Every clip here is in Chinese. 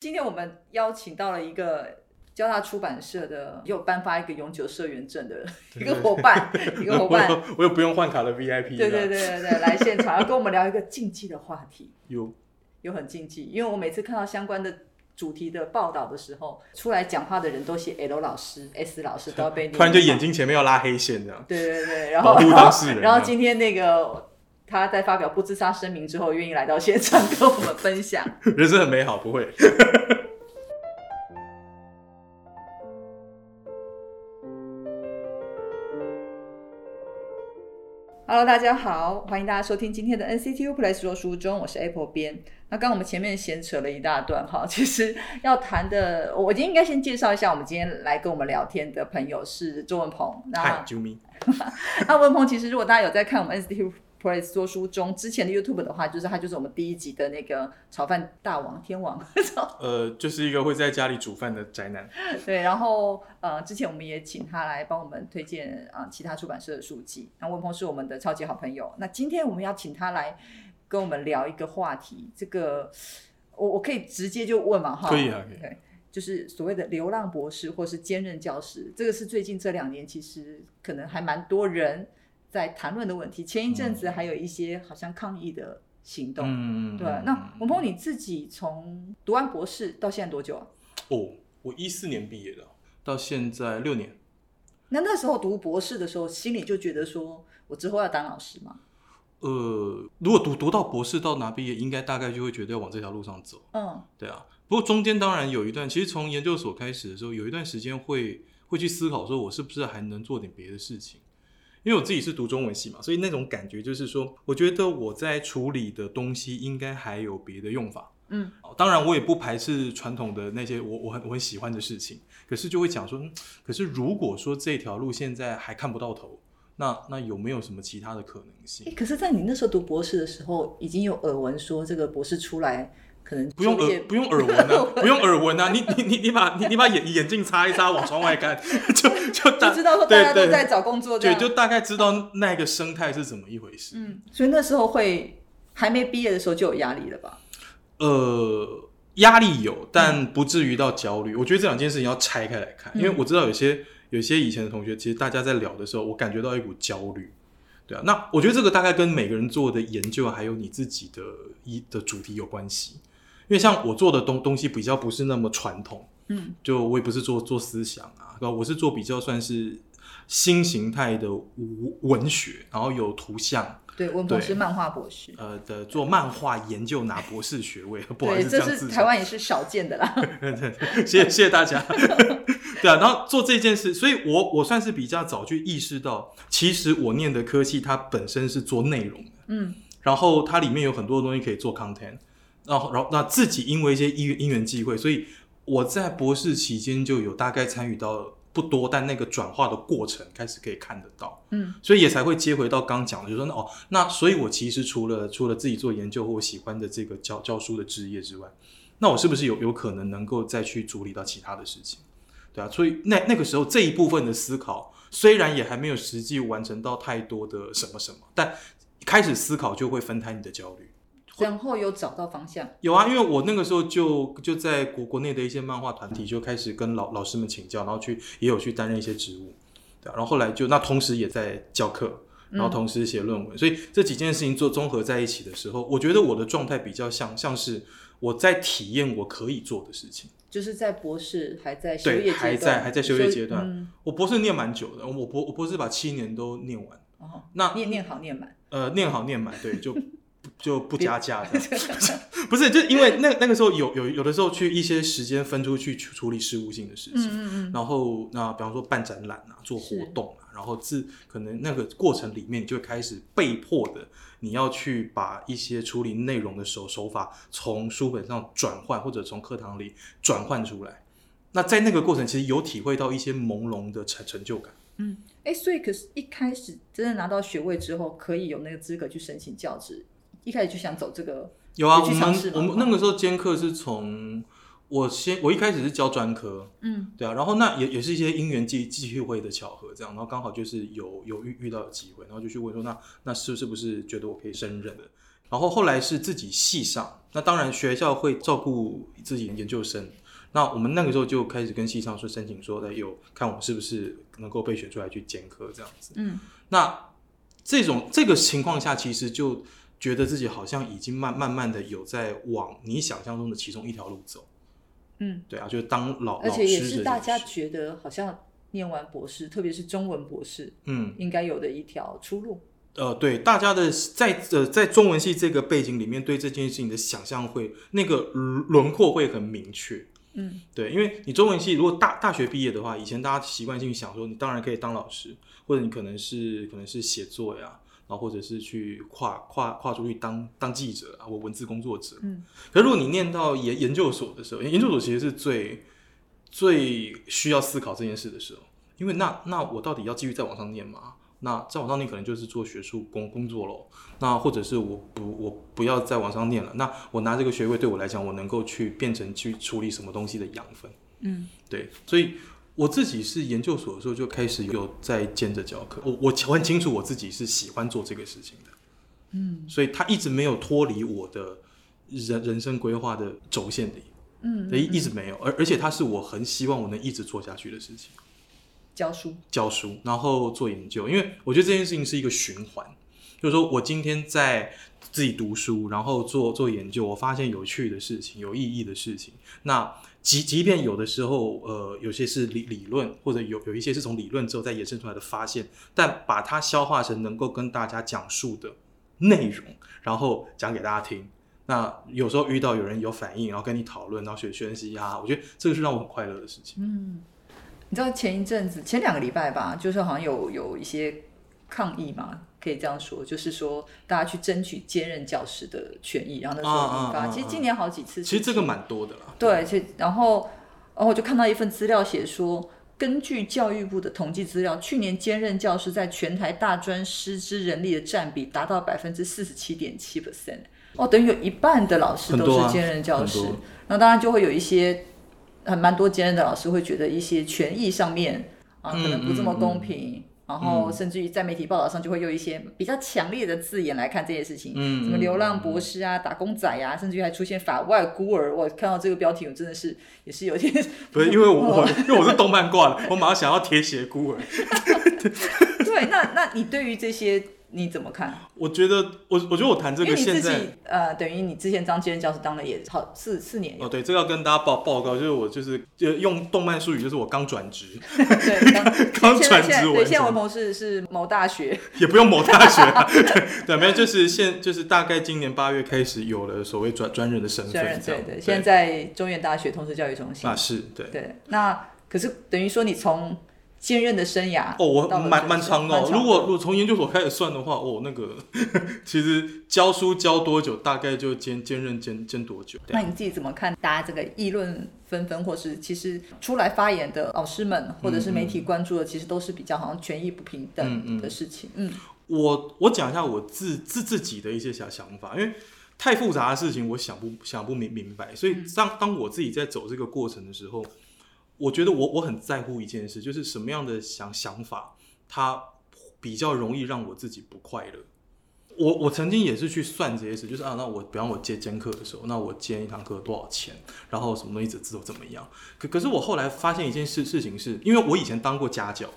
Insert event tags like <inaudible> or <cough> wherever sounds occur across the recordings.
今天我们邀请到了一个交大出版社的，又颁发一个永久社员证的 <laughs> 一个伙伴，一个伙伴，<laughs> 我有我有不用换卡的 VIP，对对对对对，来现场要跟我们聊一个禁忌的话题，有。有很禁忌，因为我每次看到相关的主题的报道的时候，出来讲话的人都写 L 老师、S 老师都要被 <laughs> 突然就眼睛前面要拉黑线这样，对对对，然后保护当事人然后今天那个他在发表不自杀声明之后，愿意来到现场跟我们分享。<laughs> 人生很美好，不会。<laughs> Hello，大家好，欢迎大家收听今天的 NCTU Play 说书中，我是 Apple 编。那刚刚我们前面闲扯了一大段哈，其实要谈的，我今天应该先介绍一下，我们今天来跟我们聊天的朋友是周文鹏。那嗨，啾咪，那文鹏其实如果大家有在看我们 NCTU Play 说书中之前的 YouTube 的话，就是他就是我们第一集的那个炒饭大王天王。<laughs> 呃，就是一个会在家里煮饭的宅男。对，然后呃，之前我们也请他来帮我们推荐啊、呃其他出版社的书籍。那文鹏是我们的超级好朋友。那今天我们要请他来跟我们聊一个话题，这个我我可以直接就问嘛哈？可以啊可以对，就是所谓的流浪博士或是兼任教师，这个是最近这两年其实可能还蛮多人在谈论的问题。前一阵子还有一些好像抗议的行动。嗯，对，那文鹏你自己从读完博士到现在多久啊？哦，我一四年毕业的，到现在六年。那那时候读博士的时候，心里就觉得说我之后要当老师吗。呃，如果读读到博士到拿毕业，应该大概就会觉得要往这条路上走。嗯对啊，不过中间当然有一段，其实从研究所开始的时候，有一段时间会会去思考，说我是不是还能做点别的事情。因为我自己是读中文系嘛，所以那种感觉就是说，我觉得我在处理的东西应该还有别的用法。嗯，哦当然我也不排斥传统的那些我我很我很喜欢的事情，可是就会讲说，嗯，可是如果说这条路现在还看不到头，那那有没有什么其他的可能性诶？可是，在你那时候读博士的时候，已经有耳闻说这个博士出来可能不用耳不用耳闻啊，不用耳闻啊，<laughs> 你你你你把你你把眼眼镜擦一擦，往窗外看，<laughs> 就就大就知道说大家都在找工作这对，就大概知道那个生态是怎么一回事。嗯，所以那时候会还没毕业的时候就有压力了吧？呃，压力有，但不至于到焦虑。我觉得这两件事情要拆开来看，因为嗯我知道有些有些以前的同学，其实大家在聊的时候，我感觉到一股焦虑。对啊，那我觉得这个大概跟每个人做的研究，还有你自己的一的主题有关系。因为像我做的东东西比较不是那么传统，嗯，就我也不是做做思想啊，对吧？我是做比较算是新形态的文文学，然后有图像，对，文鹏对是漫画博士，呃的做漫画研究拿博士学位，不好意对，思，这这是台湾也是少见的啦。<laughs> 谢谢谢谢大家。<laughs> 对啊，然后做这件事，所以我我算是比较早去意识到，其实我念的科系它本身是做内容的，嗯然后它里面有很多东西可以做 content，然后然后那自己因为一些因缘因缘际会，所以我在博士期间就有大概参与到不多，但那个转化的过程开始可以看得到。嗯所以也才会接回到刚讲的，就是说哦，那所以我其实除了除了自己做研究或我喜欢的这个教教书的职业之外，那我是不是有有可能能够再去处理到其他的事情？对啊，所以那那个时候这一部分的思考，虽然也还没有实际完成到太多的什么什么，但开始思考就会分摊你的焦虑。然后有找到方向。有啊，因为我那个时候就就在国国内的一些漫画团体就开始跟老老师们请教，然后去也有去担任一些职务，对啊、然后后来就那同时也在教课，然后同时写论文，所以这几件事情做综合在一起的时候，我觉得我的状态比较像像是我在体验我可以做的事情。就是在博士还在修对业阶段，还在还在修业阶段嗯，我博士念蛮久的，我博我博士把七年都念完，哦，那念念好念满，呃，念好念满，对，就就不加价的，<laughs> <laughs> 不是，就因为那那个时候有有有的时候去一些时间分出去处处理事务性的事情，嗯嗯然后那比方说办展览啊，做活动啊，然后自可能那个过程里面，你就会开始被迫的，你要去把一些处理内容的手手法从书本上转换，或者从课堂里转换出来。那在那个过程，其实有体会到一些朦胧的成成就感。嗯，哎，所以可是一开始真的拿到学位之后，可以有那个资格去申请教职，一开始就想走这个，有啊，我们我们那个时候兼课是从我先我一开始是教专科，嗯对啊，然后那也也是一些因缘际际会的巧合，这样，然后刚好就是有有遇遇到的机会，然后就去问说，那那是是不是觉得我可以胜任的？然后后来是自己系上，那当然学校会照顾自己研究生。那我们那个时候就开始跟系上说申请说，哎，有看我们是不是能够被选出来去兼课这样子。嗯，那这种这个情况下，其实就觉得自己好像已经慢慢慢的有在往你想象中的其中一条路走。嗯，对啊，就是当老而且也是大家觉得好像念完博士，特别是中文博士，嗯应该有的一条出路。呃，对，大家的在呃在中文系这个背景里面，对这件事情的想象会那个轮廓会很明确。嗯对，因为你中文系如果大大学毕业的话，以前大家习惯性想说，你当然可以当老师，或者你可能是可能是写作呀，然后或者是去跨跨跨出去当当记者啊，或文字工作者。嗯，可是如果你念到研研究所的时候，研究所其实是最最需要思考这件事的时候，因为那那我到底要继续再往上念吗？那再往上念可能就是做学术工工作喽。那或者是我不我不要再往上念了，那我拿这个学位对我来讲，我能够去变成去处理什么东西的养分。嗯对，所以我自己是研究所的时候就开始有在兼着教课，我我我很清楚我自己是喜欢做这个事情的，嗯。所以他一直没有脱离我的人人生规划的轴线里，嗯，一一直没有，而而且它是我很希望我能一直做下去的事情。教书。教书，然后做研究，因为我觉得这件事情是一个循环，就是说我今天在自己读书，然后做做研究，我发现有趣的事情、有意义的事情，那即即便有的时候，呃，有些是理理论，或者有有一些是从理论之后再衍生出来的发现，但把它消化成能够跟大家讲述的内容，然后讲给大家听。那有时候遇到有人有反应，然后跟你讨论，然后学学习啊，我觉得这个是让我很快乐的事情。嗯，你知道前一阵子前两个礼拜吧，就是好像有有一些抗议嘛，可以这样说，就是说大家去争取兼任教师的权益，然后那时候引发，啊啊啊其实今年好几次，其实这个蛮多的啦。对，其实然后然后我就看到一份资料写说。根据教育部的统计资料，去年兼任教师在全台大专师资人力的占比达到百分之四十七点七 percent，哦，等于有一半的老师都是兼任教师。那当然就会有一些很蛮多兼任的老师会觉得一些权益上面啊，可能不这么公平。然后甚至于在媒体报道上就会用一些比较强烈的字眼来看这件事情，嗯什么流浪博士啊、打工仔呀、甚至于还出现法外孤儿。我看到这个标题，我真的是也是有点 <laughs> 不是因为我我因为我是动漫挂的，我马上想要铁血孤儿。<laughs> 对。那那你对于这些你怎么看？我觉得我我觉得我谈这个现在己呃，等于你之前当兼任教师当了也好四四年，哦对，这个要跟大家报报告，就是我就是就用动漫术语，就是我刚转职，<laughs> 对，刚 <laughs> 转职我现在对，现在成文鹏是是某大学，<laughs> 也不用某大学啊，对对，没有，就是现就是大概今年八月开始有了所谓专专任的身份，对对，现在在中原大学通识教育中心。啊，是对。对，那可是等于说你从兼任的生涯哦，我蛮蛮长的、哦。如果如果从研究所开始算的话，哦，那个其实教书教多久，大概就兼兼任兼兼多久。那你自己怎么看大家这个议论纷纷，或是其实出来发言的老师们，或者是媒体关注的，其实都是比较好像权益不平嗯等嗯的事情。嗯我我讲一下我自自自己的一些想想法，因为太复杂的事情我想不想不明明白，所以当当我自己在走这个过程的时候，我觉得我我很在乎一件事，就是什么样的想想法，它比较容易让我自己不快乐。我我曾经也是去算这些事，就是啊，那我比方我接兼课的时候，那我接一堂课多少钱，然后什么东西只知道怎么样。可可是我后来发现一件事事情是，因为我以前当过家教，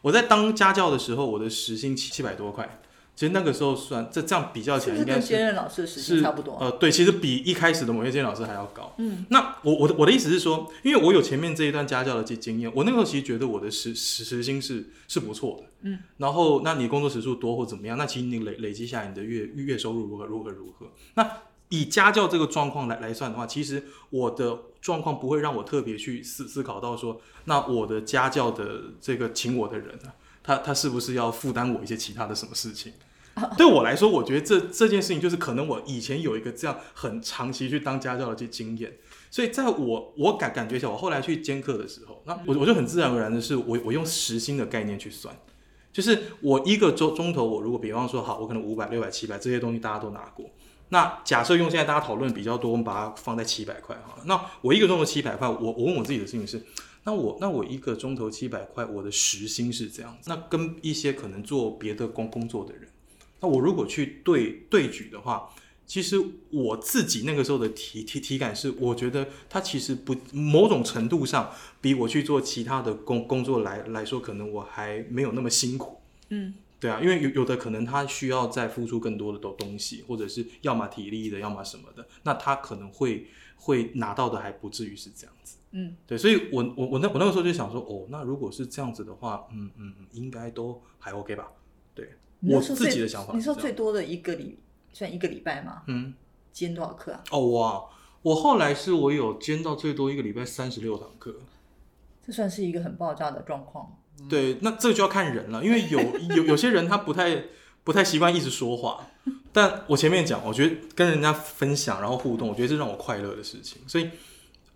我在当家教的时候，我的时薪七七百多块，其实那个时候算这这样比较起来，应该是跟兼任老师的时差不多？呃，对，其实比一开始的某些监老师还要高。嗯，那我我的我的意思是说，因为我有前面这一段家教的经经验，我那个时候其实觉得我的时时时薪是是不错的。嗯，然后那你工作时数多或怎么样，那其实你累累积下来你的月月收入如何如何如何。那以家教这个状况来来算的话，其实我的状况不会让我特别去思思考到说，那我的家教的这个请我的人啊，他他是不是要负担我一些其他的什么事情？<laughs> 对我来说，我觉得这这件事情就是可能我以前有一个这样很长期去当家教的这经验，所以在我我感感觉起来，我后来去兼课的时候，那我我就很自然而然的是我我用时薪的概念去算，就是我一个钟钟头，我如果比方说好，我可能五百、六百、七百这些东西大家都拿过，那假设用现在大家讨论比较多，我们把它放在七百块好了，那我一个钟头七百块，我我问我自己的事情是。那我那我一个钟头七百块，我的时薪是这样子。那跟一些可能做别的工工作的人，那我如果去对对举的话，其实我自己那个时候的体体体感是，我觉得它其实不某种程度上比我去做其他的工工作来来说，可能我还没有那么辛苦。嗯，对啊，因为有有的可能他需要再付出更多的东东西，或者是要么体力的，要么什么的，那他可能会会拿到的还不至于是这样子。嗯，对，所以我我我那我那个时候就想说，哦，那如果是这样子的话，嗯嗯嗯，应该都还 OK 吧？对我自己的想法。你说最多的一个礼，算一个礼拜吗？嗯，兼多少课啊？哦哇，我后来是我有兼到最多一个礼拜三十六堂课。这算是一个很爆炸的状况。对，那这个就要看人了，因为有 <laughs> 有有些人他不太不太习惯一直说话，但我前面讲，我觉得跟人家分享然后互动，我觉得是让我快乐的事情，所以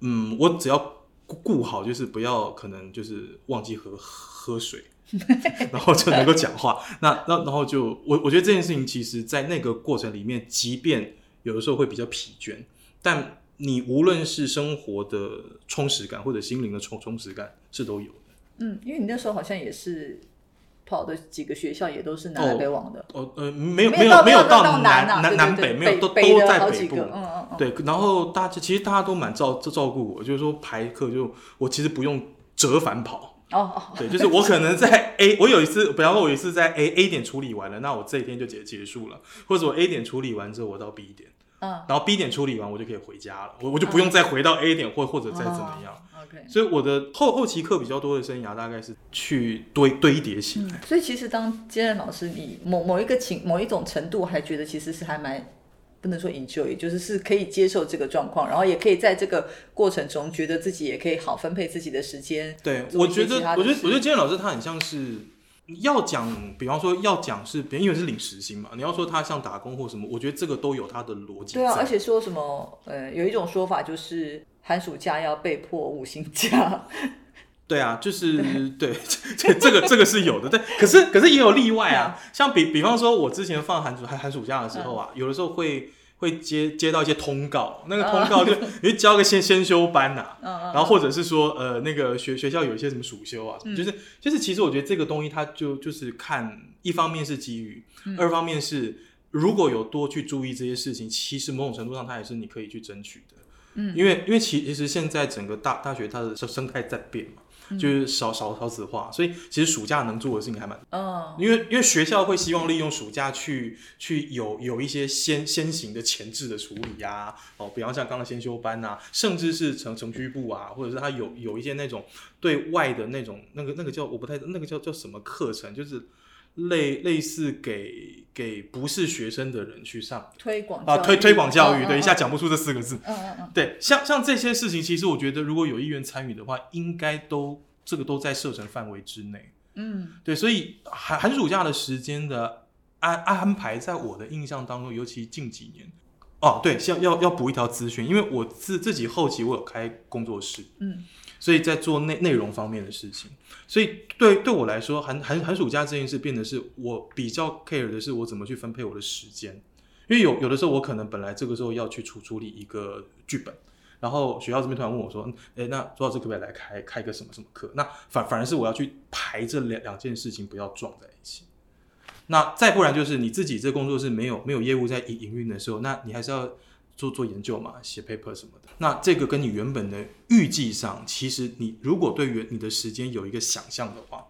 嗯，我只要顾顾好，就是不要可能就是忘记喝喝水，<laughs> 然后就能够讲话，那那然后就我我觉得这件事情，其实在那个过程里面，即便有的时候会比较疲倦，但你无论是生活的充实感或者心灵的充充实感是都有的。嗯，因为你那时候好像也是跑的几个学校也都是南来北往的，哦呃，没有没有没有到到南啊南南北，没有都都在北部。嗯嗯嗯，对，然后大家其实大家都蛮照照照顾我，就是说排课就我其实不用折返跑，哦哦，对，就是我可能在 A，我有一次，比方说我有一次在 A A 点处理完了，那我这一天就结结束了，或者我 A 点处理完之后我到 B 点，嗯，然后 B 点处理完我就可以回家了，我我就不用再回到 A 点或或者再怎么样。哦？OK。所以我的后后期课比较多的生涯大概是去堆堆叠起来。嗯，所以其实当兼任老师，你某某一个情某一种程度，还觉得其实是还蛮不能说 enjoy，就是是可以接受这个状况，然后也可以在这个过程中觉得自己也可以好分配自己的时间。对，我觉得我觉得，我觉得今天老师他很像是要讲，比方说要讲是，因为是领时薪嘛，你要说他像打工或什么，我觉得这个都有他的逻辑在。对啊，而且说什么呃，有一种说法就是寒暑假要被迫五薪假。对啊，就是对，<laughs> 这这个这个是有的，对，可是可是也有例外啊，像比比方说，我之前放寒暑寒寒暑假的时候啊，有的时候会会接接到一些通告，那个通告就你就交个先先修班呐、然后或者是说，呃，那个学学校有一些什么暑修啊，嗯。就是就是，其实我觉得这个东西它就就是看，一方面是机遇，嗯。二方面是如果有多去注意这些事情，其实某种程度上它也是你可以去争取的。嗯。因为因为其其实现在整个大大学它的生生态在变嘛，嗯就是少少少子化，所以其实暑假能做的事情还蛮。嗯因为因为学校会希望利用暑假去去有有一些先先行的前置的处理呀、哦，比方像刚刚先修班呐、甚至是城城区部啊，或者是他有有一些那种对外的那种那个那个叫我不太那个叫叫什么课程，就是类类似给给不是学生的人去上。啊，推广教育。推推广教育，嗯对，一下讲不出这四个字，嗯嗯嗯。对，像像这些事情，其实我觉得如果有意愿参与的话，应该都这个都在射程范围之内。嗯。对，所以寒寒暑假的时间的安安排，在我的印象当中，尤其近几年，哦，对，要要要补一条资讯，因为我自自己后期我有开工作室，嗯所以在做内内容方面的事情，所以对对我来说，寒寒寒暑假这件事变得是我比较 care 的是我怎么去分配我的时间，因为有有的时候我可能本来这个时候要去处处理一个剧本。然后学校这边突然问我说：“哎，那周老师可不可以来开开个什么什么课？”那反反而是我要去排这两两件事情，不要撞在一起。那再不然就是你自己这工作室没有没有业务在营营运的时候，那你还是要做做研究嘛，写 paper 什么的。那这个跟你原本的预计上，其实你如果对原你的时间有一个想象的话，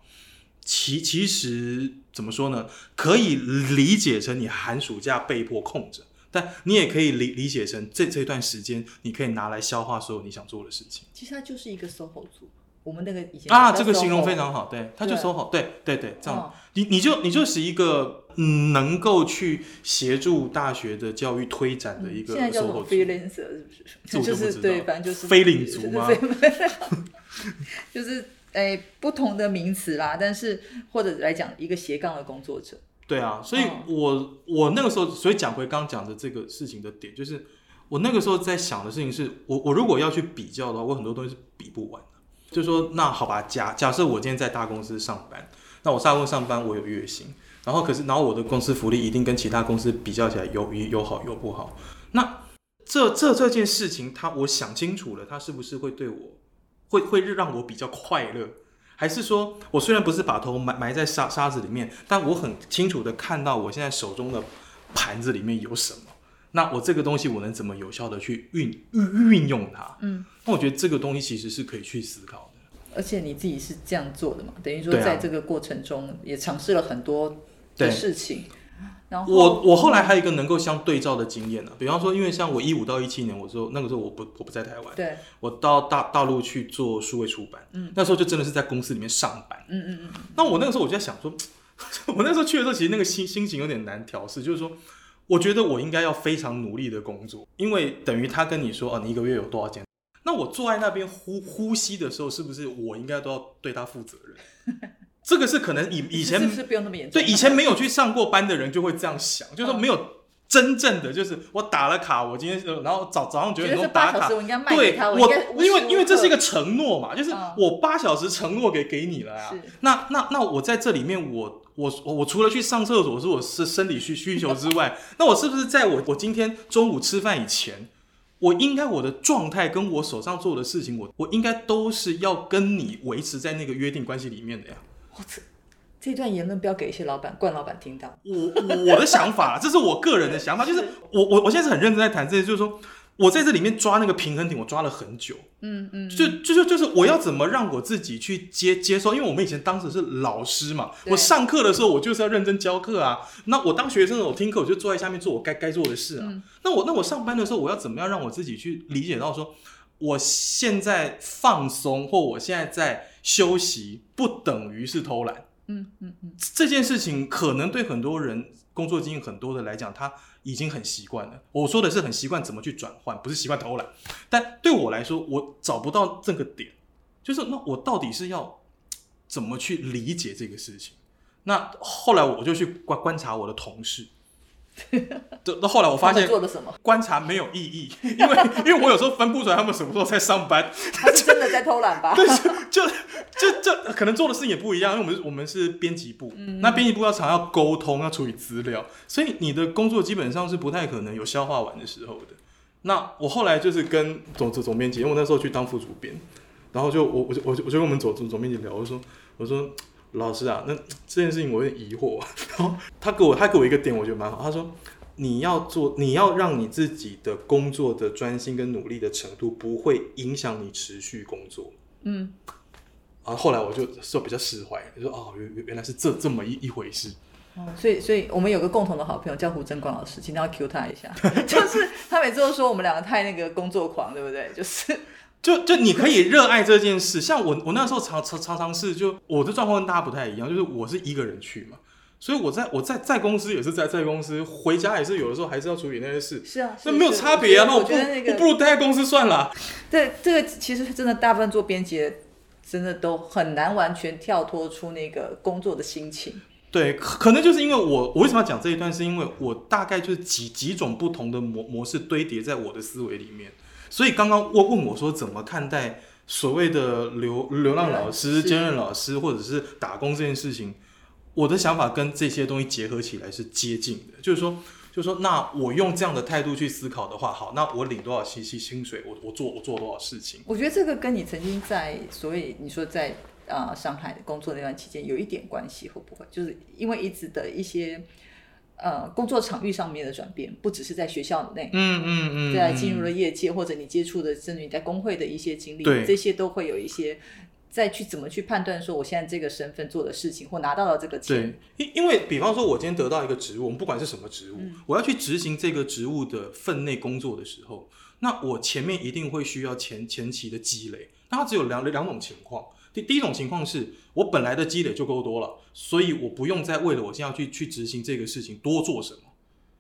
其其实怎么说呢？可以理解成你寒暑假被迫空着，但你也可以理理解成这这段时间你可以拿来消化所有你想做的事情其实它就是一个 SOHO 组，我们那个以前啊。这个形容非常好，对，它就 SOHO，，对对对，这样哦你你就你就是一个嗯，能够去协助大学的教育推展的一个嗯现在叫什么 SOHO 组 freelancer 是不是？我就是对，反正就是非领族吗？就是非 <laughs> 就是诶、不同的名词啦，但是或者来讲一个斜杠的工作者，对啊，所以哦我、我那个时候，所以讲回刚刚讲的这个事情的点，就是我那个时候在想的事情是，我我如果要去比较的话，我很多东西是比不完的。就说那好吧，假假设我今天在大公司上班，那我大公司上班我有月薪，然后可是然后我的公司福利一定跟其他公司比较起来有有有好有不好，那这这这件事情，他我想清楚了，他是不是会对我会会让我比较快乐？还是说我虽然不是把头埋埋在沙沙子里面，但我很清楚的看到我现在手中的盘子里面有什么？那我这个东西我能怎么有效的去运运运用它？嗯，那我觉得这个东西其实是可以去思考的。而且你自己是这样做的嘛？等于说在这个过程中也尝试了很多的对事情。然后我我后来还有一个能够相对照的经验呢、比方说，因为像我一五到一七年，我说那个时候我不我不在台湾，对，我到大大陆去做数位出版，嗯那时候就真的是在公司里面上班。嗯嗯嗯，那我那个时候我就在想说，<laughs> 我那时候去的时候，其实那个心心情有点难调试，就是说，我觉得我应该要非常努力的工作，因为等于他跟你说，哦，你一个月有多少钱？那我坐在那边呼呼吸的时候，是不是我应该都要对他负责任？这个是可能以以前是不是不用那么严重？对以前没有去上过班的人就会这样想，就是说没有真正的就是我打了卡，我今天呃然后早早上九点钟打卡对，我因为因为这是一个承诺嘛，就是嗯我八小时承诺给给你了呀是。那那那我在这里面我。我我我除了去上厕所是我是生理需需求之外，<laughs> 那我是不是在我我今天中午吃饭以前，我应该我的状态跟我手上做的事情，我我应该都是要跟你维持在那个约定关系里面的呀。我这这段言论不要给一些老板、冠老板听到。我我的想法，这是我个人的想法，就是我我我现在是很认真在谈这些，就是说我在这里面抓那个平衡点，我抓了很久。嗯嗯，就就就就是我要怎么让我自己去接接受，因为我们以前当时是老师嘛，我上课的时候我就是要认真教课啊。那我当学生的我听课我就坐在下面做我该该做的事啊。嗯那我那我上班的时候我要怎么样让我自己去理解到说，我现在放松或我现在在休息，不等于是偷懒。嗯嗯嗯，这件事情可能对很多人工作经验很多的来讲，他已经很习惯了。我说的是很习惯怎么去转换，不是习惯偷懒。但对我来说，我找不到这个点，就是那我到底是要怎么去理解这个事情？那后来我就去观观察我的同事，<laughs> 对，那后来我发现做了什么？观察没有意义，因为因为我有时候分不出来他们什么时候在上班，他是真的在偷懒吧？<laughs> 对就就就可能做的事情也不一样，因为我们我们是编辑部，嗯那编辑部要常要沟通，要处理资料，所以你的工作基本上是不太可能有消化完的时候的。那我后来就是跟总总总编辑，因为我那时候去当副主编，然后就我我就我就我就跟我们总总总编辑聊，我说我说老师啊，那这件事情我有点疑惑，<laughs> 然后他给我他给我一个点，我觉得蛮好，他说。你要做，你要让你自己的工作的专心跟努力的程度不会影响你持续工作。嗯，然后后来我就就比较释怀，就说哦，原原原来是这这么一一回事。哦所以所以我们有个共同的好朋友叫胡真光老师，请他要 Q 他一下，<laughs> 就是他每次都说我们两个太那个工作狂，对不对？就是就就你可以热爱这件事，像我我那时候常常常常是就我的状况跟大家不太一样，就是我是一个人去嘛，所以我在我在在公司也是在在公司，回家也是有的时候还是要处理那些事，是啊，那没有差别啊。那我我不我不如待在公司算了。<laughs> 这这个其实真的大部分做编辑的，真的都很难完全跳脱出那个工作的心情。对，可可能就是因为我我为什么要讲这一段，是因为我大概就是几几种不同的模模式堆叠在我的思维里面，所以刚刚问问我说怎么看待所谓的流流浪老师、兼任老师或者是打工这件事情，我的想法跟这些东西结合起来是接近的，就是说。就是说，那我用这样的态度去思考的话，好，那我领多少薪薪薪水，我我做我做多少事情，我觉得这个跟你曾经在所谓你说在呃上海工作那段期间有一点关系，会不会？就是因为一直的一些呃工作场域上面的转变，不只是在学校内，嗯嗯嗯，在进入了业界或者你接触的，甚至你在工会的一些经历，对这些都会有一些再去怎么去判断说我现在这个身份做的事情或拿到了这个钱，对，因因为比方说，我今天得到一个职务，我们不管是什么职务，嗯我要去执行这个职务的分内工作的时候，那我前面一定会需要前前期的积累。那它只有两两种情况。第第一种情况是我本来的积累就够多了，所以我不用再为了我现在要去去执行这个事情多做什么。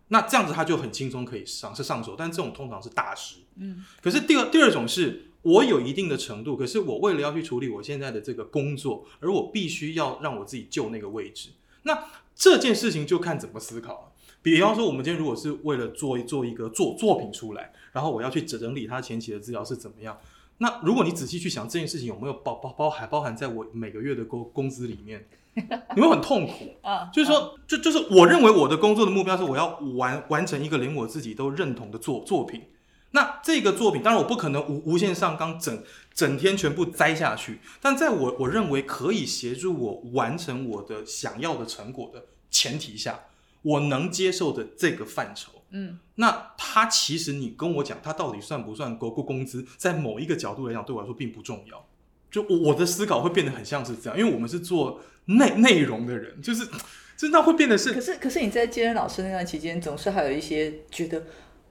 那这样子他就很轻松可以上是上手，但这种通常是大师。嗯，可是第二第二种是我有一定的程度，可是我为了要去处理我现在的这个工作，而我必须要让我自己就那个位置。那这件事情就看怎么思考了。比方说，我们今天如果是为了做做一个作作品出来，然后我要去整理它前期的资料是怎么样，那如果你仔细去想这件事情有没有包包包含包含在我每个月的工工资里面，<laughs> 你会很痛苦。啊，就是说，就就是我认为我的工作的目标是我要完完成一个连我自己都认同的作作品。那这个作品，当然我不可能无无限上纲，整整天全部栽下去，但在我我认为可以协助我完成我的想要的成果的前提下，我能接受的这个范畴。嗯，那他其实你跟我讲，他到底算不算国库工资，在某一个角度来讲，对我来说并不重要。就我我的思考会变得很像是这样，因为我们是做内内容的人，就是 <laughs> 真的会变得是可是可是你在接任老师那段期间，总是还有一些觉得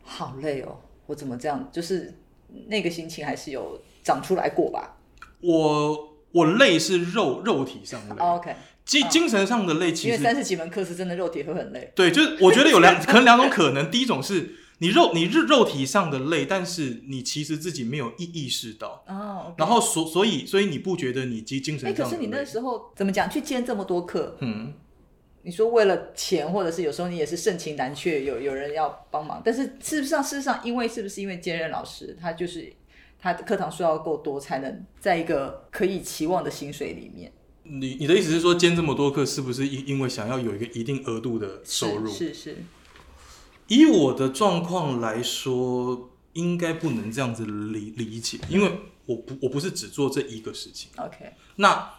好累哦，我怎么这样？就是那个心情还是有长出来过吧我我累是肉肉体上的累，？OK，精精神上的累其实因为三十几门课是真的肉体会很累。对，就是我觉得有两 <laughs> 可能两种可能，第一种是你肉你肉肉体上的累，但是你其实自己没有意意识到，哦然后所所以所以你不觉得你精精神哎，上的累？可是你那时候怎么讲？去兼这么多课，嗯，你说为了钱，或者是有时候你也是盛情难却，有有人要帮忙，但是事实上，事实上，因为是不是因为兼任老师，他就是他的课堂数要够多，才能在一个可以期望的薪水里面你你的意思是说兼这么多课，是不是因因为想要有一个一定额度的收入？是是是，以我的状况来说，应该不能这样子理理解，因为我不我不是只做这一个事情。OK，那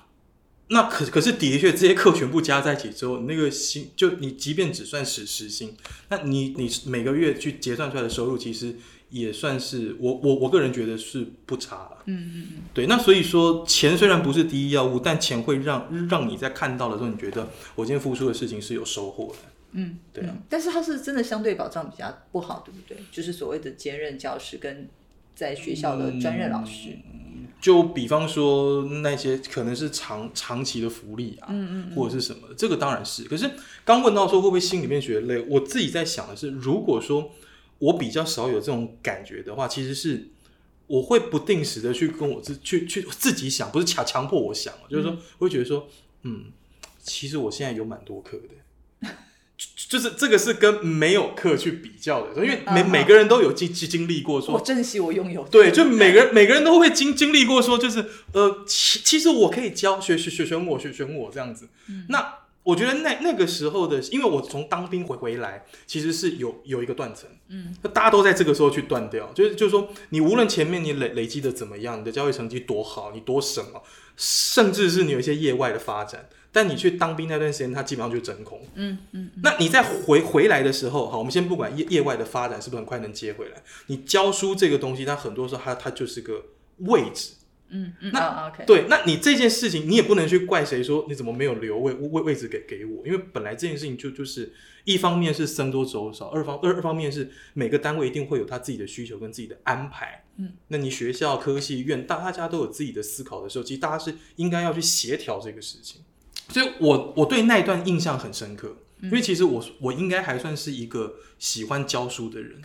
那可可是的确，这些课全部加在一起之后，你那个薪就你即便只算实时薪，那你你每个月去结算出来的收入，其实也算是我我我个人觉得是不差了。嗯嗯嗯，对，那所以说钱虽然不是第一要务，但钱会让让你在看到的时候，你觉得我今天付出的事情是有收获的。嗯，对啊嗯但是它是真的相对保障比较不好，对不对？就是所谓的兼任教师跟在学校的专任老师，就比方说那些可能是长长期的福利啊，嗯嗯或者是什么，这个当然是。可是刚问到说会不会心里面觉得累，我自己在想的是，如果说我比较少有这种感觉的话，其实是我会不定时的去跟我自去去自己想，不是强强迫我想，就是说我会觉得说，嗯，其实我现在有蛮多课的。就就是这个是跟没有课去比较的，因为每嗯每个人都有经经经历过说我珍惜我拥有的，对，就每个人每个人都会经经历过，说就是呃，其其实我可以教学学学选我学选我这样子。嗯。那我觉得那那个时候的，因为我从当兵回回来，其实是有有一个断层，嗯，大家都在这个时候去断掉，就是就是说，你无论前面你累累积的怎么样，你的教育成绩多好，你多什么，甚至是你有一些业外的发展，但你去当兵那段时间，它基本上就真空。嗯嗯那你在回回来的时候，好，我们先不管业业外的发展是不是很快能接回来，你教书这个东西，它很多时候它它就是个位置。嗯嗯，那啊 OK，对，那你这件事情你也不能去怪谁说你怎么没有留位位位置给给我，因为本来这件事情就就是一方面是僧多粥少，二方二二方面是每个单位一定会有他自己的需求跟自己的安排。嗯，那你学校、科系、院大大家都有自己的思考的时候，其实大家是应该要去协调这个事情。所以我我对那一段印象很深刻，因为其实我我应该还算是一个喜欢教书的人，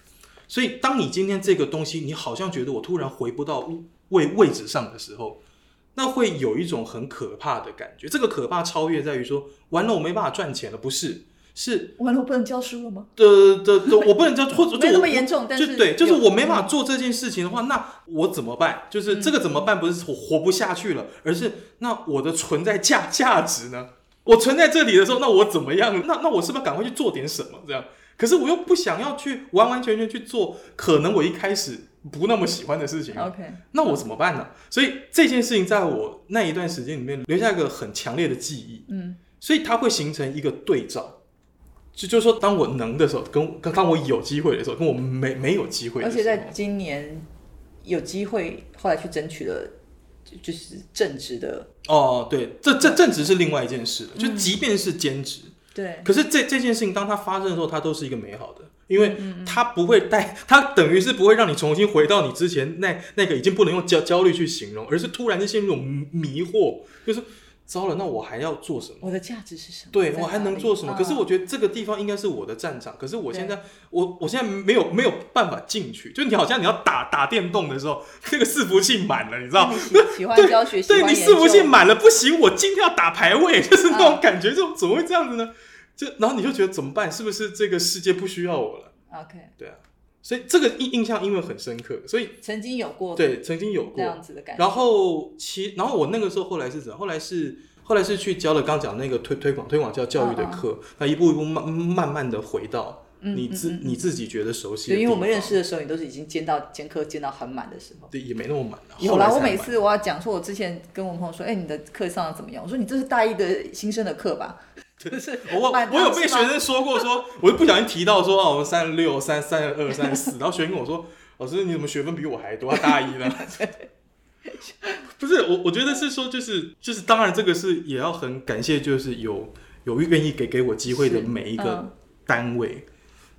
所以当你今天这个东西，你好像觉得我突然回不到位位置上的时候，那会有一种很可怕的感觉。这个可怕超越在于说，完了我没办法赚钱了，不是，是完了，我不能教书了吗？的的的，我不能教或者 <laughs> 没那么严重，但就是对，就是我没办法做这件事情的话，那我怎么办？就是这个怎么办？不是我活不下去了，而是那我的存在价价值呢？我存在这里的时候，那我怎么样？那那我是不是赶快去做点什么？这样，可是我又不想要去完完全全去做，可能我一开始不那么喜欢的事情啊。OK，那我怎么办呢？所以这件事情在我那一段时间里面留下一个很强烈的记忆，嗯所以它会形成一个对照。就就是说，当我能的时候，跟跟当我有机会的时候，跟我没没有机会的时候，而且在今年有机会，后来去争取了，就就是正职的，哦，对，这这正职是另外一件事了。就即便是兼职，对，可是这这件事情当它发生的时候，它都是一个美好的，因为它不会带，<laughs> 它等于是不会让你重新回到你之前那那个已经不能用焦焦虑去形容，而是突然间陷入一种迷惑，就是糟了，那我还要做什么？我的价值是什么？对我还能做什么？啊可是我觉得这个地方应该是我的战场，可是我现在我我现在没有没有办法进去，就你好像你要打打电动的时候，<laughs> 那个伺服器满了，你知道那？你喜喜欢 <laughs> 教学，喜对你伺服器满了不行，我今天要打排位，就是那啊种感觉，就怎么会这样子呢？就然后你就觉得怎么办？是不是这个世界不需要我了？OK，对啊，所以这个印印象因为很深刻，所以曾经有过对曾经有这过，样子的感觉，然后其然后我那个时候后来是怎样？后来是后来是去教了刚讲那个推推广推广教教育的课，那、一步一步慢慢慢的回到你自、嗯嗯嗯你自己觉得熟悉因为我们认识的时候，你都是已经兼到兼课兼到很满的时候。对也没那么满了。有啦，后来我每次我要讲说，我之前跟我朋友说，哎、你的课上的怎么样？我说你这是大一的新生的课吧？就是 <laughs> 我满我有被学生说过说，我就不小心提到说哦，我们三十六、三三十二、三四，然后学生跟我说，老师你怎么学分比我还多？他大一呢？<laughs> 不是我，我觉得是说，就是就是，当然这个是也要很感谢，就是有有愿意给给我机会的每一嗯个单位。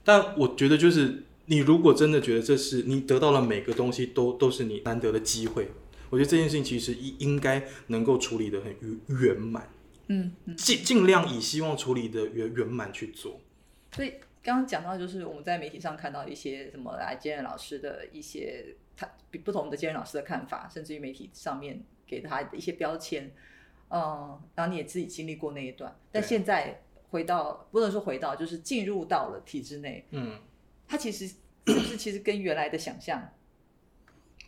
但我觉得就是你如果真的觉得这是你得到了每个东西都都是你难得的机会，我觉得这件事情其实应应该能够处理的很圆圆满。嗯，尽尽量以希望处理的圆圆满去做。所以刚刚讲到，就是我们在媒体上看到一些什么来兼任老师的一些他比不同的兼任老师的看法，甚至于媒体上面给他的一些标签，嗯，然后你也自己经历过那一段，但现在回到不能说回到，就是进入到了体制内，嗯，他其实是不是其实跟原来的想象，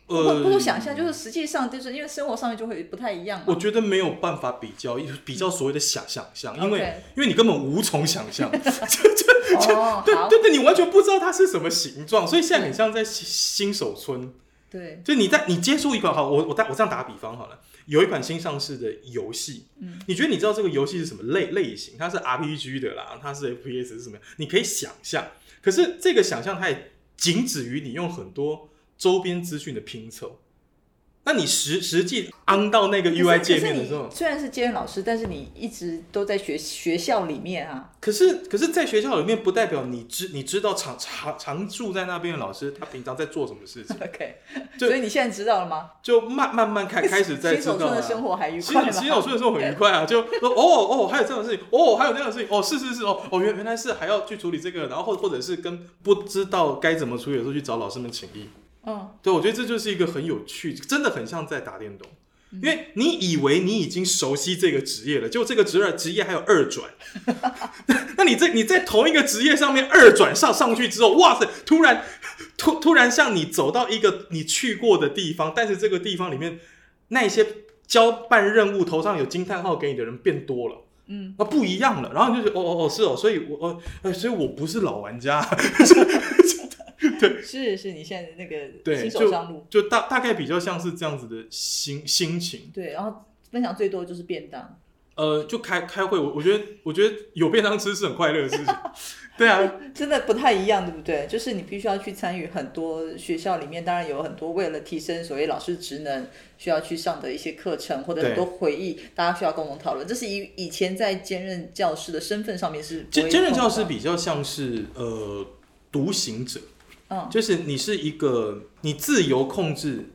不呃，不说想象，就是实际上就是因为生活上面就会不太一样嘛。我觉得没有办法比较，比较所谓的想想象，因为因为你根本无从想象，<laughs> 哦，对好，对对对，你完全不知道它是什么形状，所以现在很像在新新手村。对，就你在你接触一款好，我我打我这样打比方好了，有一款新上市的游戏，嗯，你觉得你知道这个游戏是什么类类型？它是 RPG 的啦，它是 FPS 是什么样？你可以想象，可是这个想象它也仅止于你用很多周边资讯的拼凑。那你实实际安到那个 UI 界面的时候虽然是兼任老师，但是你一直都在学学校里面啊。可是可是在学校里面，不代表你知你知道常常常住在那边的老师他平常在做什么事情，<laughs> OK，所以你现在知道了吗？就慢慢慢开开始在新知道了。手村的生活还愉新快吗？新手村的生活很愉快啊，就说 <laughs> 哦哦，还有这样的事情，哦，还有那样的事情，哦，是是是，哦哦，原原来是还要去处理这个，然后或或者是跟不知道该怎么处理的时候去找老师们请益。嗯，对，我觉得这就是一个很有趣，真的很像在打电动，嗯因为你以为你已经熟悉这个职业了，结果这个职业职业还有二转，<laughs> 那你在你在同一个职业上面二转上上去之后，哇塞，突然突突然像你走到一个你去过的地方，但是这个地方里面那些交办任务头上有惊叹号给你的人变多了。嗯，那不一样了，然后你就觉得哦哦哦是哦，所以我哦，呃所以我不是老玩家，是 <laughs> 是，你现在那个对，新手就上路，就大大概比较像是这样子的心心情。对，然后分享最多就是便当。呃，就开开会，我我觉得我觉得有便当吃是很快乐的事情。对啊，<laughs> 真的不太一样，对不对？就是你必须要去参与很多学校里面，当然有很多为了提升所谓老师职能需要去上的一些课程，或者很多回忆，大家需要共同讨论。这是以以前在兼任教师的身份上面是兼兼任教师比较像是呃独行者，嗯就是你是一个你自由控制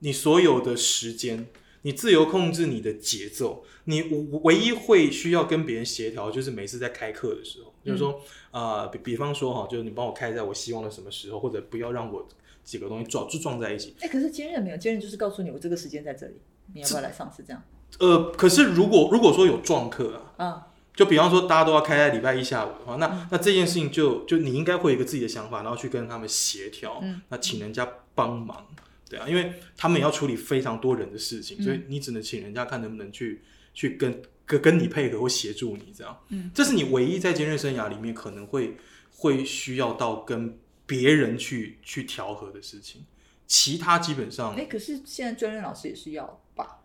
你所有的时间，你自由控制你的节奏，你唯一会需要跟别人协调，就是每次在开课的时候，就是说啊、呃比比方说哈，就是你帮我开在我希望的什么时候，或者不要让我几个东西撞就撞在一起。哎，可是兼任没有，兼任就是告诉你我这个时间在这里，你要不要来上？是这样呃，可是如果如果说有撞课啊，啊？就比方说大家都要开在礼拜一下午的话，那那这件事情就就你应该会有一个自己的想法，然后去跟他们协调，嗯。那请人家帮忙，对啊，因为他们也要处理非常多人的事情，嗯。所以你只能请人家看能不能去去跟跟跟你配合或协助你这样，嗯，这是你唯一在兼任生涯里面可能会会需要到跟别人去去调和的事情，其他基本上哎，可是现在专任老师也是要吧？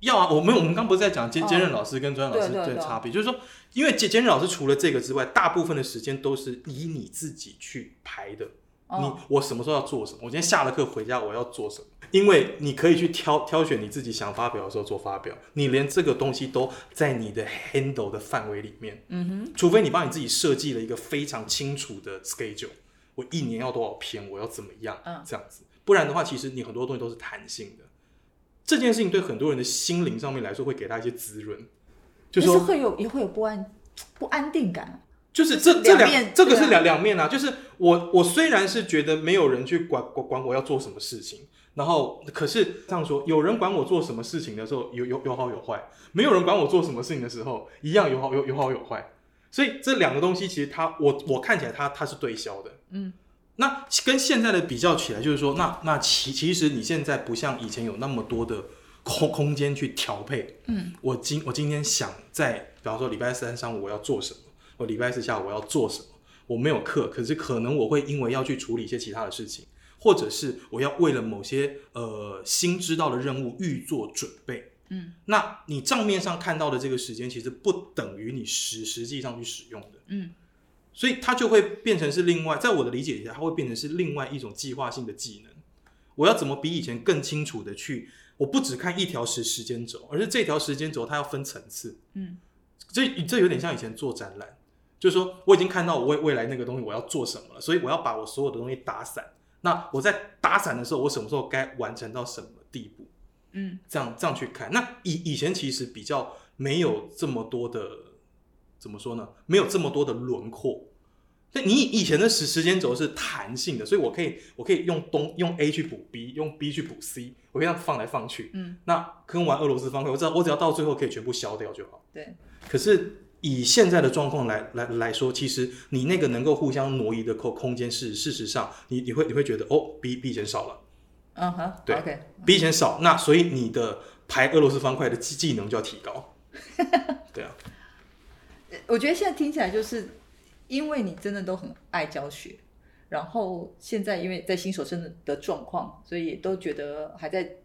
要啊，我们我们刚不是在讲兼哦兼任老师跟专任老师对对对的差别，就是说，因为兼兼任老师除了这个之外，大部分的时间都是以你自己去排的。你哦，我什么时候要做什么？我今天下了课回家我要做什么？因为你可以去挑挑选你自己想发表的时候做发表，你连这个东西都在你的 handle 的范围里面。嗯哼，除非你帮你自己设计了一个非常清楚的 schedule，我一年要多少篇，我要怎么样，嗯这样子，不然的话，其实你很多东西都是弹性的。这件事情对很多人的心灵上面来说，会给他一些滋润，就是会有也会有不安不安定感。就是就是这这两这个是两两面啊，就是我我虽然是觉得没有人去管管管我要做什么事情，然后可是这样说，有人管我做什么事情的时候，有有有好有坏；没有人管我做什么事情的时候，一样有好有有好有坏。所以这两个东西其实它我我看起来它它是对消的，嗯，那跟现在的比较起来，就是说，那那其其实你现在不像以前有那么多的空空间去调配，嗯，我今我今天想在，比方说礼拜三上午我要做什么，我礼拜四下午我要做什么，我没有课，可是可能我会因为要去处理一些其他的事情，或者是我要为了某些呃新知道的任务预做准备。嗯，那你账面上看到的这个时间，其实不等于你实实际上去使用的。嗯所以它就会变成是另外，在我的理解底下，它会变成是另外一种计划性的技能。我要怎么比以前更清楚的去，我不只看一条时时间轴，而是这条时间轴它要分层次。嗯，这这有点像以前做展览，就是说我已经看到我未未来那个东西我要做什么了，所以我要把我所有的东西打散。那我在打散的时候，我什么时候该完成到什么地步？嗯这样这样去看。那以以前其实比较没有这么多的，怎么说呢？没有这么多的轮廓。那你以前的时时间轴是弹性的，所以我可以我可以用东用 A 去补 B，用 B 去补 C，我可以这样放来放去。嗯，那跟玩俄罗斯方块，我知道我只要到最后可以全部消掉就好。对，可是以现在的状况来来来说，其实你那个能够互相挪移的空空间是，事实上你你会你会觉得哦，比比以前少了。嗯哼，对，OK，比以前少，那所以你的排俄罗斯方块的技技能就要提高。<laughs> 对啊，我觉得现在听起来就是因为你真的都很爱教学，然后现在因为在新手生的的状况，所以都觉得还在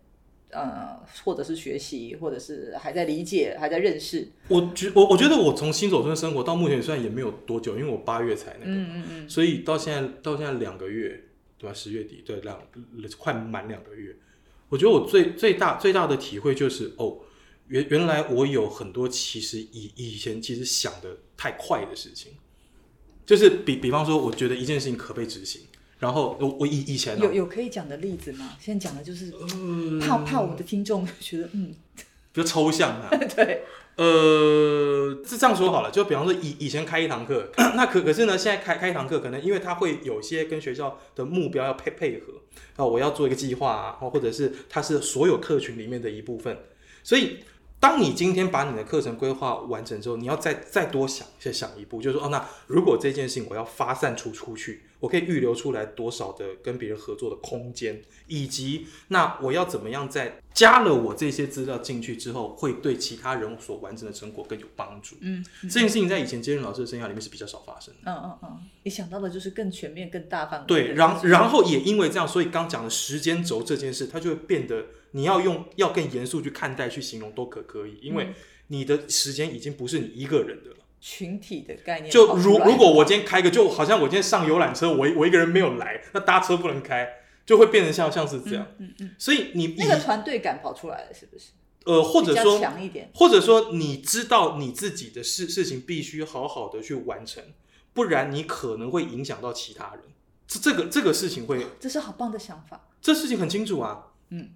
呃，或者是学习，或者是还在理解，还在认识。我觉我我觉得我从新手村生活到目前虽然也没有多久，因为我八月才那个，嗯嗯嗯，所以到现在到现在两个月，对吧？十月底对两快满两个月，我觉得我最最大最大的体会就是哦，原原来我有很多其实以以前其实想的太快的事情，就是比比方说，我觉得一件事情可被执行，然后我我以以前、哦、有有可以讲的例子吗？现在讲的就是呃怕怕我的听众觉得嗯，比较抽象啊，<laughs> 对，呃，是这样说好了，就比方说以以前开一堂课，<clears throat> 那可可是呢，现在开开一堂课，可能因为它会有些跟学校的目标要配配合啊，我要做一个计划啊，或者是它是所有客群里面的一部分，所以当你今天把你的课程规划完成之后，你要再再多想再想一步，就是说哦，那如果这件事情我要发散出出去，我可以预留出来多少的跟别人合作的空间，以及那我要怎么样在加了我这些资料进去之后，会对其他人所完成的成果更有帮助。嗯这件事情在以前接任老师的生涯里面是比较少发生的。嗯嗯嗯，你想到的就是更全面、更大范围对，然然后也因为这样，所以刚讲的时间轴这件事，它就会变得你要用要更严肃去看待、去形容都可可以，因为嗯你的时间已经不是你一个人的了。群体的概念就如如果我今天开个，就好像我今天上游览车，我我一个人没有来，那搭车不能开，就会变成像像是这样。嗯嗯，所以你那个团队感跑出来了，是不是？呃，或者说强一点，或者说你知道你自己的事事情必须好好的去完成，不然你可能会影响到其他人。这这个这个事情会，这是好棒的想法。这事情很清楚啊。嗯，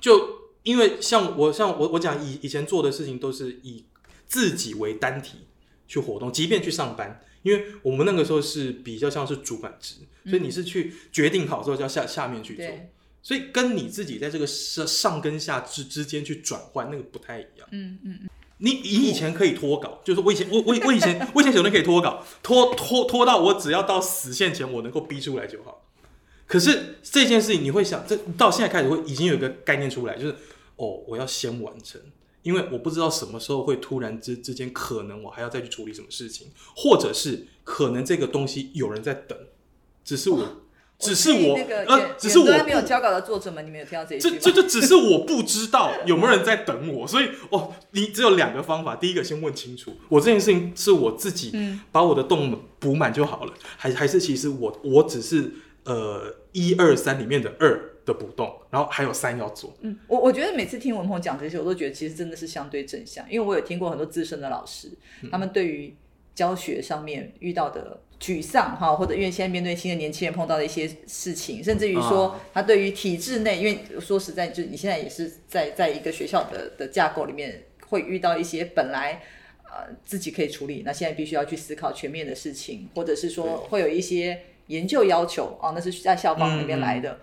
就因为像我像我我讲以以前做的事情都是以自己为单体去活动，即便去上班，因为我们那个时候是比较像是主管职，所以你是去决定好之后就要下下面去做。所以跟你自己在这个上上跟下之之间去转换，那个不太一样。嗯嗯嗯，你你以前可以脱稿，就是我以前我我我以前我以前有人可以脱稿，拖拖拖到我只要到死线前我能够逼出来就好。可是这件事情你会想，这到现在开始会已经有一个概念出来，就是哦，我要先完成，因为我不知道什么时候会突然之之间可能我还要再去处理什么事情，或者是可能这个东西有人在等，只是我只是我那个呃只是我没有交稿的作者们，你们有听到这一句吗？这这就只是我不知道有没有人在等我，所以哦，你只有两个方法，第一个先问清楚，我这件事情是我自己嗯把我的洞补满就好了，还还是其实我我只是呃一二三里面的二的不动，然后还有三要做，嗯，我我觉得每次听文鹏讲这些，我都觉得其实真的是相对正向，因为我有听过很多资深的老师，嗯。他们对于教学上面遇到的沮丧哈，或者因为现在面对新的年轻人碰到的一些事情，甚至于说啊。他对于体制内，因为说实在，就是你现在也是在在一个学校的的架构里面，会遇到一些本来。呃，自己可以处理，那现在必须要去思考全面的事情，或者是说会有一些研究要求啊，那是在校方那边来的，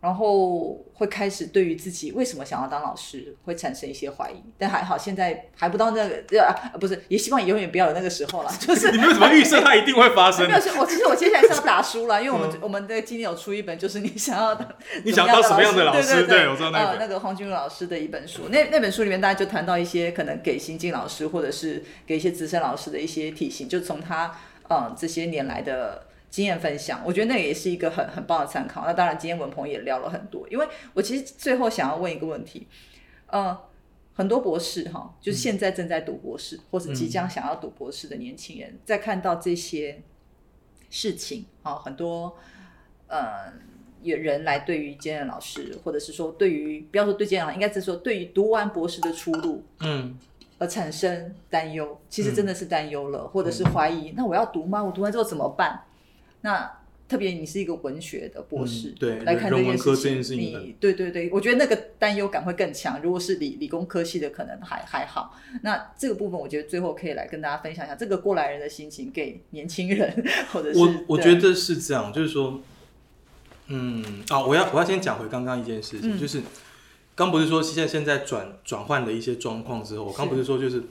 然后会开始对于自己为什么想要当老师会产生一些怀疑，但还好现在还不到那个呃、啊、不是，也希望永远不要有那个时候了，就 <laughs> 是你们怎么预设它一定会发生没有，？是我其实我接下来是要打书了，因为我们、我们的今年有出一本，就是你想要的嗯 <laughs> 你想当什么样的老师对对对我知道那本呃，那个黄君如老师的一本书，那那本书里面大家就谈到一些可能给新进老师或者是给一些资深老师的一些提醒，就从他嗯这些年来的经验分享，我觉得那也是一个很很棒的参考。那当然，今天文鹏也聊了很多，因为我其实最后想要问一个问题，呃，很多博士哈，就是现在正在读博士、或者即将想要读博士的年轻人，在看到这些事情啊，很多呃有人来对于兼任老师，或者是说对于不要说对兼任老师，应该是说对于读完博士的出路，嗯，而产生担忧，其实真的是担忧了，或者是怀疑，那我要读吗？我读完之后怎么办？那特别你是一个文学的博士，嗯对来看这件事情，你对对对，我觉得那个担忧感会更强。如果是理理工科系的，可能还还好。那这个部分，我觉得最后可以来跟大家分享一下这个过来人的心情，给年轻人或者是我我觉得是这样，就是说，嗯啊，我要我要先讲回刚刚一件事情，嗯就是刚不是说现在现在转转换了一些状况之后，我刚不是说就是。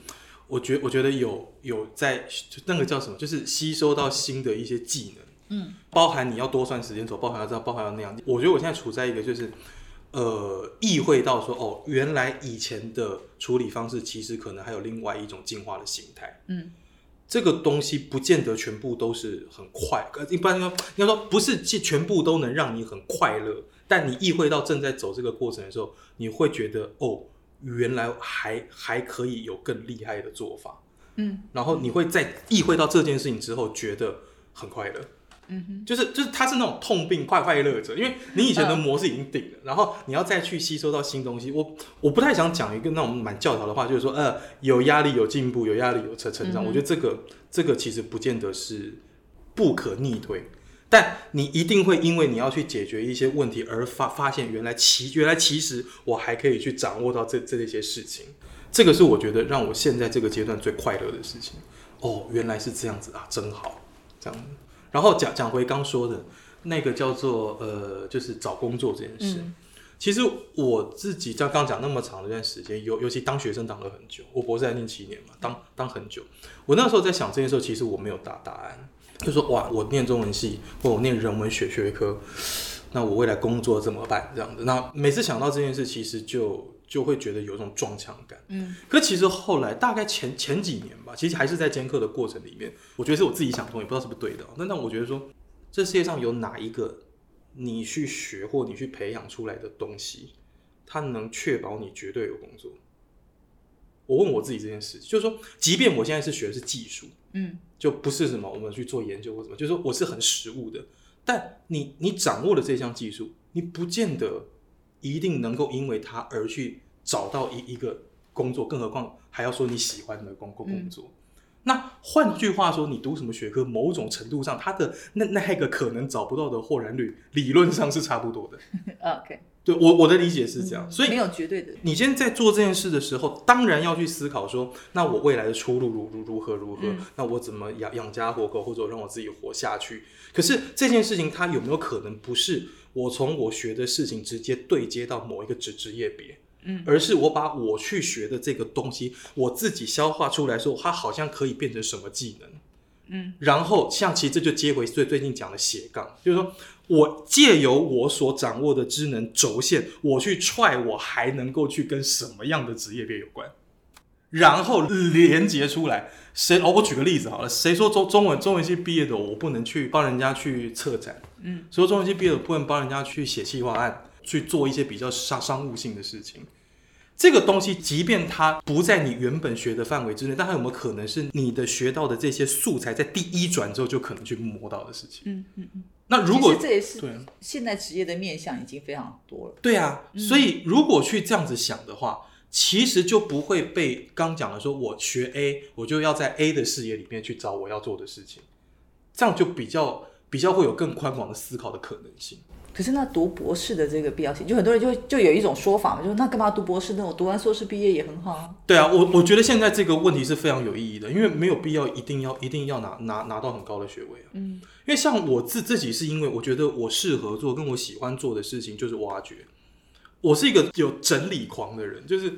我觉我觉得有有在就那个叫什么，就是吸收到新的一些技能，嗯，包含你要多算时间走，包含要这样，包含要那样。我觉得我现在处在一个就是，呃，意会到说，哦，原来以前的处理方式其实可能还有另外一种进化的形态。嗯这个东西不见得全部都是很快，呃，一般说应该说不是全全部都能让你很快乐，但你意会到正在走这个过程的时候，你会觉得哦，原来还还可以有更厉害的做法，嗯然后你会在意会到这件事情之后，觉得很快乐。嗯哼，就是就是他是那种痛并快快乐着，因为你以前嗯的模式已经定了，然后你要再去吸收到新东西。我我不太想讲一个那种蛮教条的话，就是说呃有压力有进步，有压力有成成长。嗯我觉得这个这个其实不见得是不可逆推，但你一定会因为你要去解决一些问题而发发现原来其原来其实我还可以去掌握到这这些事情。这个是我觉得让我现在这个阶段最快乐的事情。哦，原来是这样子啊，真好，这样子。然后讲讲回刚说的那个叫做呃，就是找工作这件事。嗯其实我自己在刚讲那么长的一段时间，尤尤其当学生当了很久，我博士还念七年嘛，当当很久。我那时候在想这件事，其实我没有答答案，就说哇，我念中文系或我念人文学学科，那我未来工作怎么办？这样子，那每次想到这件事，其实就就会觉得有一种撞墙感。嗯可其实后来大概前前几年吧，其实还是在兼课的过程里面，我觉得是我自己想通，也不知道是不是对的哦。那那我觉得说，这世界上有哪一个你去学或你去培养出来的东西，它能确保你绝对有工作？我问我自己这件事，就是说，即便我现在是学的是技术，嗯就不是什么我们去做研究或什么，就是说我是很实务的。但你你掌握了这项技术，你不见得一定能够因为它而去找到一一个工作，更何况还要说你喜欢的工工工作。那换句话说，你读什么学科，某种程度上，它的那那一个可能找不到的豁然率，理论上是差不多的。<laughs> OK，对我我的理解是这样，所以没有绝对的，你现在在做这件事的时候，当然要去思考说，那我未来的出路如如如何如何？嗯那我怎么养养家活口，或者让我自己活下去？可是这件事情，它有没有可能不是我从我学的事情直接对接到某一个职职业别？嗯而是我把我去学的这个东西，我自己消化出来说，它好像可以变成什么技能？嗯然后像其实这就接回最最近讲的斜杠，就是说我借由我所掌握的职能轴线，我去踹，我还能够去跟什么样的职业别有关，然后连接出来。谁哦？我举个例子好了，谁说中中文中文系毕业的我不能去帮人家去策展？嗯，说中文系毕业的不能帮人家去写企划案，去做一些比较商商务性的事情。这个东西，即便它不在你原本学的范围之内，但它有没有可能是你的学到的这些素材，在第一转之后就可能去摸到的事情？嗯嗯嗯，那如果这也是对。啊现在职业的面向已经非常多了，对啊，所以如果去这样子想的话，其实就不会被刚讲的说，我学 A，我就要在 A 的视野里面去找我要做的事情，这样就比较比较会有更宽广的思考的可能性。可是那读博士的这个必要性，就很多人就就有一种说法嘛，就是那干嘛读博士呢？我读完硕士毕业也很好啊。对啊，我我觉得现在这个问题是非常有意义的，因为没有必要一定要一定要拿拿拿到很高的学位啊。嗯因为像我自自己是因为我觉得我适合做跟我喜欢做的事情就是挖掘，我是一个有整理狂的人，就是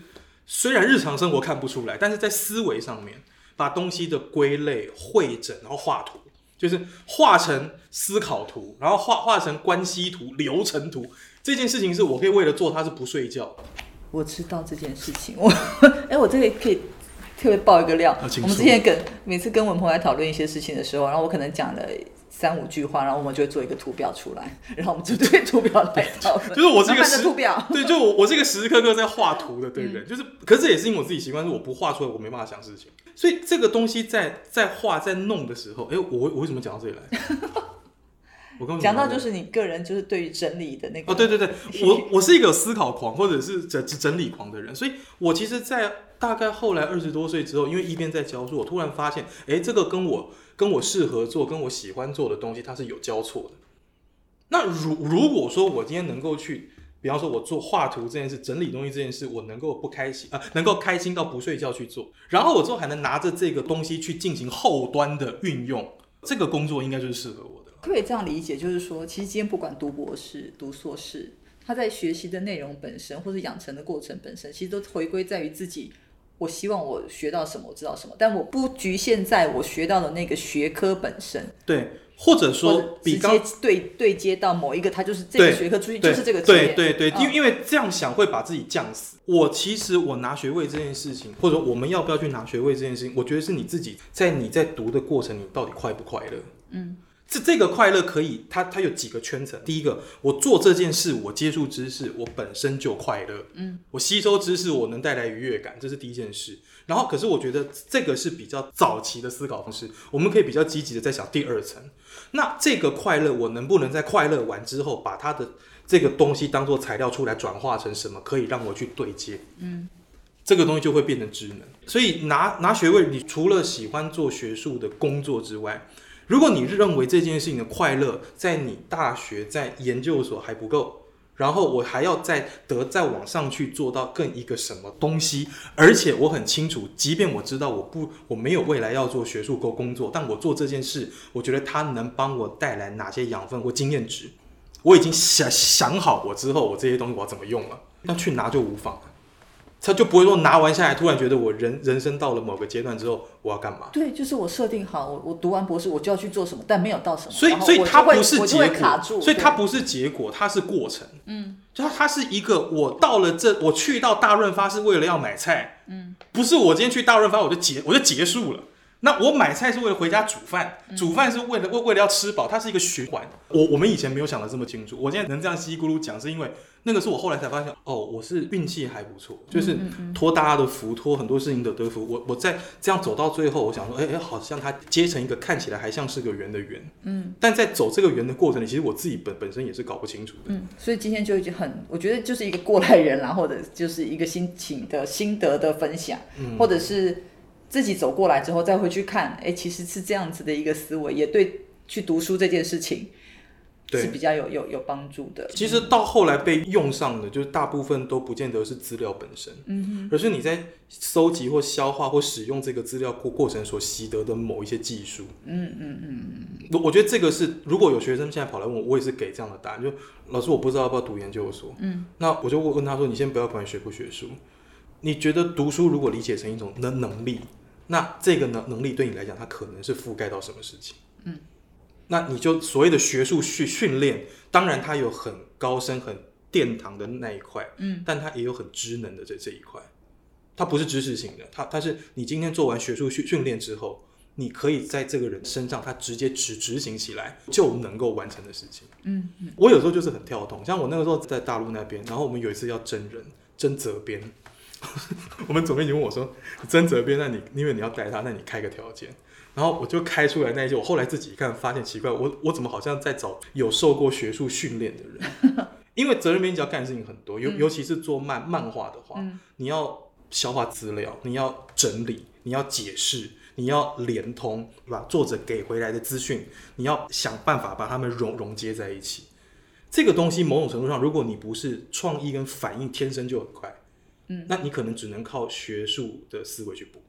虽然日常生活看不出来，但是在思维上面把东西的归类、会诊，然后画图，就是画成思考图，然后画画成关系图、流程图。这件事情是我可以为了做它是不睡觉。我知道这件事情，我 <laughs> 哎，我这个可以特别爆一个料。啊我们之前跟每次跟文鹏来讨论一些事情的时候，然后我可能讲了三五句话，然后我们就会做一个图表出来，<laughs> 然后我们就对图表来讨论。就是我是一个时图表。<laughs> 对，就我我是一个时时刻刻在画图的对人，就是，可是这也是因为我自己习惯，是我不画出来我没办法想事情，所以这个东西在在画在弄的时候，哎、我我为什么讲到这里来？<laughs> 我刚刚讲到就是你个人就是对于整理的那个哦，对对对，我我是一个思考狂或者是整整理狂的人，所以我其实，在大概后来二十多岁之后，因为一边在教书，我突然发现，哎，这个跟我跟我适合做、跟我喜欢做的东西，它是有交错的。那如如果说我今天能够去，比方说我做画图这件事、整理东西这件事，我能够不开心啊、能够开心到不睡觉去做，然后我之后还能拿着这个东西去进行后端的运用，这个工作应该就是适合我的。可不可以这样理解，就是说，其实今天不管读博士、读硕士，他在学习的内容本身，或者养成的过程本身，其实都回归在于自己。我希望我学到什么，我知道什么，但我不局限在我学到的那个学科本身，对，或者说直接对对接到某一个，它就是这个学科出去就是这个。对对对，嗯因为因为这样想会把自己降死。我其实我拿学位这件事情，或者我们要不要去拿学位这件事情，我觉得是你自己在你在读的过程，你到底快不快乐？嗯，这这个快乐可以，它它有几个圈层。第一个，我做这件事，我接触知识，我本身就快乐。嗯，我吸收知识，我能带来愉悦感，这是第一件事。然后，可是我觉得这个是比较早期的思考方式，我们可以比较积极的在想第二层。那这个快乐，我能不能在快乐完之后，把它的这个东西当做材料出来，转化成什么可以让我去对接？嗯，这个东西就会变成职能。所以拿拿学位，你除了喜欢做学术的工作之外，如果你认为这件事情的快乐在你大学在研究所还不够，然后我还要再得再往上去做到更一个什么东西，而且我很清楚，即便我知道我不我没有未来要做学术工工作，但我做这件事，我觉得它能帮我带来哪些养分或经验值，我已经想想好我之后我这些东西我要怎么用了，那去拿就无妨。他就不会说拿完下来，突然觉得我人人生到了某个阶段之后，我要干嘛？对，就是我设定好，我我读完博士我就要去做什么，但没有到什么，所以所以它不是结果，所以它不是结果，它是过程。嗯，就它它是一个，我到了这，我去到大润发是为了要买菜，嗯，不是我今天去大润发我就结我就结束了。那我买菜是为了回家煮饭，煮饭是为了为为了要吃饱，它是一个循环。我我们以前没有想的这么清楚，我现在能这样稀里咕噜讲，是因为那个是我后来才发现，哦，我是运气还不错，就是托大家的福，托很多事情的得福。我我在这样走到最后，我想说，哎、哎，好像它接成一个看起来还像是个圆的圆，嗯，但在走这个圆的过程里，其实我自己本本身也是搞不清楚的。嗯，所以今天就已经很，我觉得就是一个过来人啦，或者就是一个心情的心得的分享，嗯或者是自己走过来之后再回去看，哎，其实是这样子的一个思维，也对去读书这件事情对是比较有有有帮助的。其实到后来被用上的，就是大部分都不见得是资料本身，嗯而是你在收集或消化或使用这个资料过过程所习得的某一些技术。嗯嗯嗯我我觉得这个是，如果有学生现在跑来问我，我也是给这样的答案，就老师我不知道要不要读研究所，嗯，那我就问问他说，你先不要管学不学书，你觉得读书如果理解成一种能能力，那这个能能力对你来讲，它可能是覆盖到什么事情？那你就所谓的学术训训练，当然它有很高深、很殿堂的那一块，嗯，但它也有很知能的这这一块，它不是知识型的，它它是你今天做完学术训训练之后，你可以在这个人身上，他直接执执行起来就能够完成的事情。嗯嗯，我有时候就是很跳动，像我那个时候在大陆那边，然后我们有一次要征人，征责编，<laughs> 我们总编辑问我说，征责编，那你因为你要带他，那你开个条件。然后我就开出来那一些，我后来自己一看，发现奇怪，我我怎么好像在找有受过学术训练的人？<laughs> 因为责任编辑要干的事情很多，尤、尤其是做漫漫画的话，你要消化资料，你要整理，你要解释，你要连通，对吧？作者给回来的资讯，你要想办法把它们融融接在一起。这个东西某种程度上，如果你不是创意跟反应天生就很快，嗯，那你可能只能靠学术的思维去补。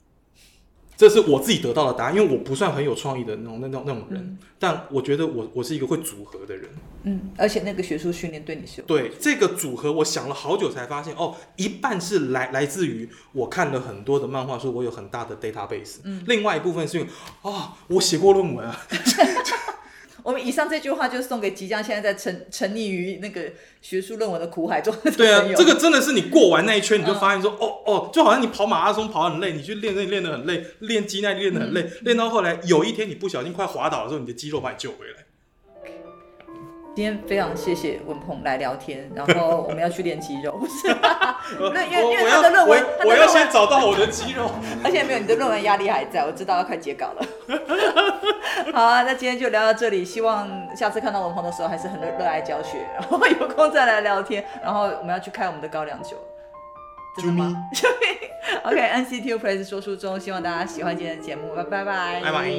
这是我自己得到的答案，因为我不算很有创意的那种那种那种人，但我觉得我我是一个会组合的人。嗯，而且那个学术训练对你是有对这个组合，我想了好久才发现，哦，一半是来来自于我看了很多的漫画书，我有很大的 database，嗯，另外一部分是因为啊、我写过论文啊，<laughs> 我们以上这句话就送给即将现在在沉沉溺于那个学术论文的苦海中的对啊这个真的是你过完那一圈，你就嗯。发现说，哦哦，就好像你跑马拉松跑得很累，你去练练练得很累，练肌耐力练得很累，嗯。练到后来有一天你不小心快滑倒的时候，你的肌肉把你救回来。今天非常谢谢文鹏来聊天，然后我们要去练肌肉，<laughs> 不是？呃那因为因为他的论文我我要先找到我的肌肉。<laughs> 而且没有你的论文压力还在，我知道要快截稿了。<laughs> 好啊，那今天就聊到这里，希望下次看到文鹏的时候还是很热热爱教学，然后有空再来聊天，然后我们要去开我们的高粱酒。真的吗？OK，NCTU Place 说书中，希望大家喜欢今天的节目，拜拜拜拜拜